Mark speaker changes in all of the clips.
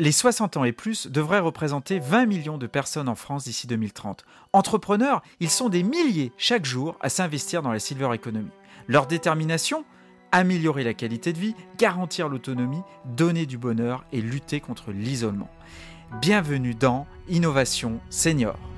Speaker 1: Les 60 ans et plus devraient représenter 20 millions de personnes en France d'ici 2030. Entrepreneurs, ils sont des milliers chaque jour à s'investir dans la silver economy. Leur détermination? Améliorer la qualité de vie, garantir l'autonomie, donner du bonheur et lutter contre l'isolement. Bienvenue dans Innovation Senior.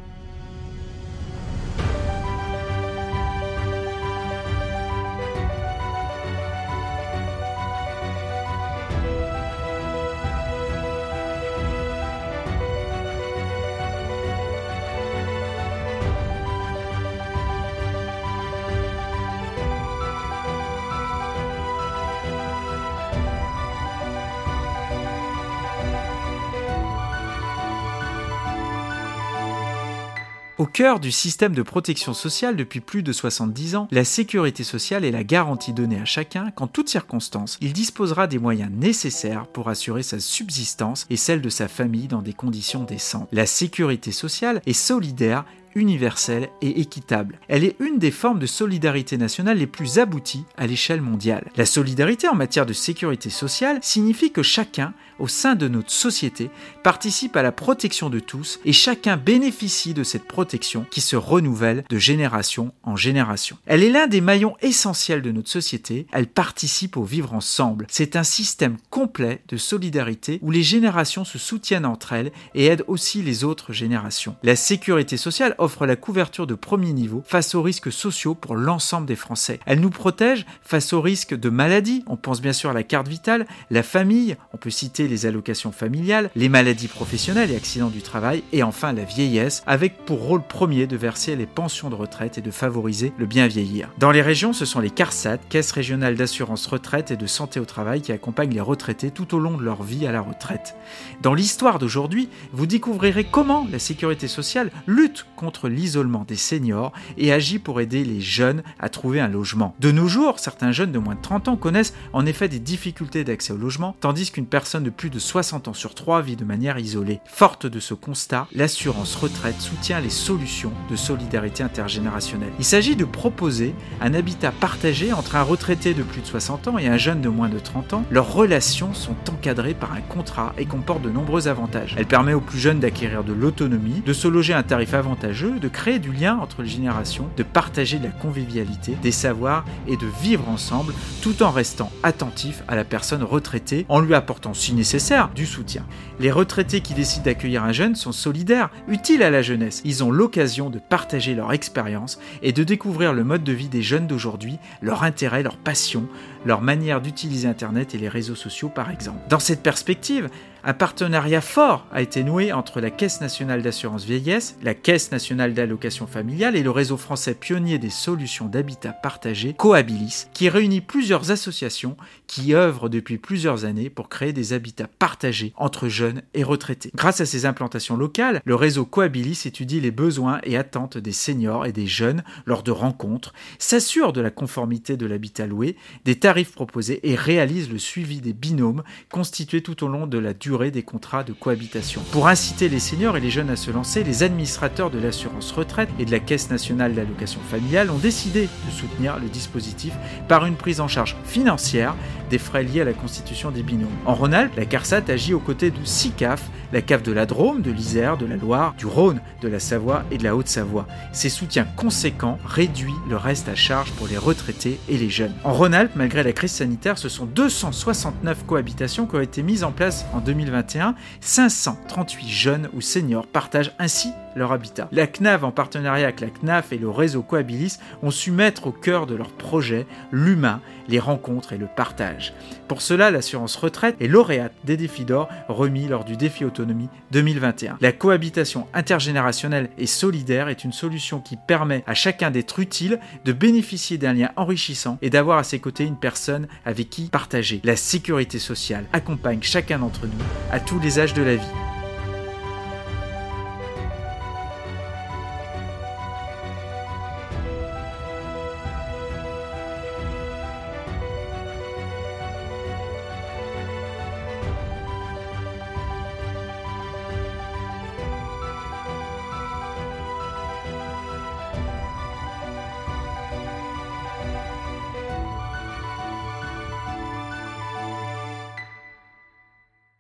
Speaker 1: Au cœur du système de protection sociale depuis plus de 70 ans, la sécurité sociale est la garantie donnée à chacun qu'en toutes circonstances, il disposera des moyens nécessaires pour assurer sa subsistance et celle de sa famille dans des conditions décentes. La sécurité sociale est solidaire universelle et équitable. Elle est une des formes de solidarité nationale les plus abouties à l'échelle mondiale. La solidarité en matière de sécurité sociale signifie que chacun, au sein de notre société, participe à la protection de tous et chacun bénéficie de cette protection qui se renouvelle de génération en génération. Elle est l'un des maillons essentiels de notre société, elle participe au vivre ensemble. C'est un système complet de solidarité où les générations se soutiennent entre elles et aident aussi les autres générations. La sécurité sociale offre la couverture de premier niveau face aux risques sociaux pour l'ensemble des Français. Elle nous protège face aux risques de maladie, on pense bien sûr à la carte vitale, la famille, on peut citer les allocations familiales, les maladies professionnelles et accidents du travail, et enfin la vieillesse, avec pour rôle premier de verser les pensions de retraite et de favoriser le bien vieillir. Dans les régions, ce sont les CARSAT, caisses régionales d'assurance retraite et de santé au travail, qui accompagnent les retraités tout au long de leur vie à la retraite. Dans l'histoire d'aujourd'hui, vous découvrirez comment la sécurité sociale lutte contre l'isolement des seniors et agit pour aider les jeunes à trouver un logement. De nos jours, certains jeunes de moins de 30 ans connaissent en effet des difficultés d'accès au logement, tandis qu'une personne de plus de 60 ans sur 3 vit de manière isolée. Forte de ce constat, l'assurance retraite soutient les solutions de solidarité intergénérationnelle. Il s'agit de proposer un habitat partagé entre un retraité de plus de 60 ans et un jeune de moins de 30 ans. Leurs relations sont encadrées par un contrat et comportent de nombreux avantages. Elle permet aux plus jeunes d'acquérir de l'autonomie, de se loger à un tarif avantageux de créer du lien entre les générations, de partager la convivialité, des savoirs et de vivre ensemble tout en restant attentif à la personne retraitée en lui apportant si nécessaire du soutien. Les retraités qui décident d'accueillir un jeune sont solidaires, utiles à la jeunesse. Ils ont l'occasion de partager leur expérience et de découvrir le mode de vie des jeunes d'aujourd'hui, leur intérêt, leur passion, leur manière d'utiliser Internet et les réseaux sociaux par exemple. Dans cette perspective, un partenariat fort a été noué entre la Caisse nationale d'assurance vieillesse, la Caisse nationale d'allocation familiale et le réseau français pionnier des solutions d'habitat partagé, Coabilis, qui réunit plusieurs associations qui œuvrent depuis plusieurs années pour créer des habitats partagés entre jeunes et retraités. Grâce à ces implantations locales, le réseau Coabilis étudie les besoins et attentes des seniors et des jeunes lors de rencontres, s'assure de la conformité de l'habitat loué, des tarifs proposés et réalise le suivi des binômes constitués tout au long de la durée des contrats de cohabitation. Pour inciter les seniors et les jeunes à se lancer, les administrateurs de l'assurance retraite et de la Caisse nationale d'allocation familiale ont décidé de soutenir le dispositif par une prise en charge financière des frais liés à la constitution des binômes. En Rhône-Alpes, la CARSAT agit aux côtés de SICAF, la CAF de la Drôme, de l'Isère, de la Loire, du Rhône, de la Savoie et de la Haute-Savoie. Ces soutiens conséquents réduisent le reste à charge pour les retraités et les jeunes. En Rhône-Alpes, malgré la crise sanitaire, ce sont 269 cohabitations qui ont été mises en place en 2020 2021, 538 jeunes ou seniors partagent ainsi leur habitat. La CNAV, en partenariat avec la CNAF et le réseau Coabilis, ont su mettre au cœur de leur projet l'humain, les rencontres et le partage. Pour cela, l'assurance retraite est lauréate des défis d'or remis lors du défi autonomie 2021. La cohabitation intergénérationnelle et solidaire est une solution qui permet à chacun d'être utile, de bénéficier d'un lien enrichissant et d'avoir à ses côtés une personne avec qui partager. La sécurité sociale accompagne chacun d'entre nous à tous les âges de la vie.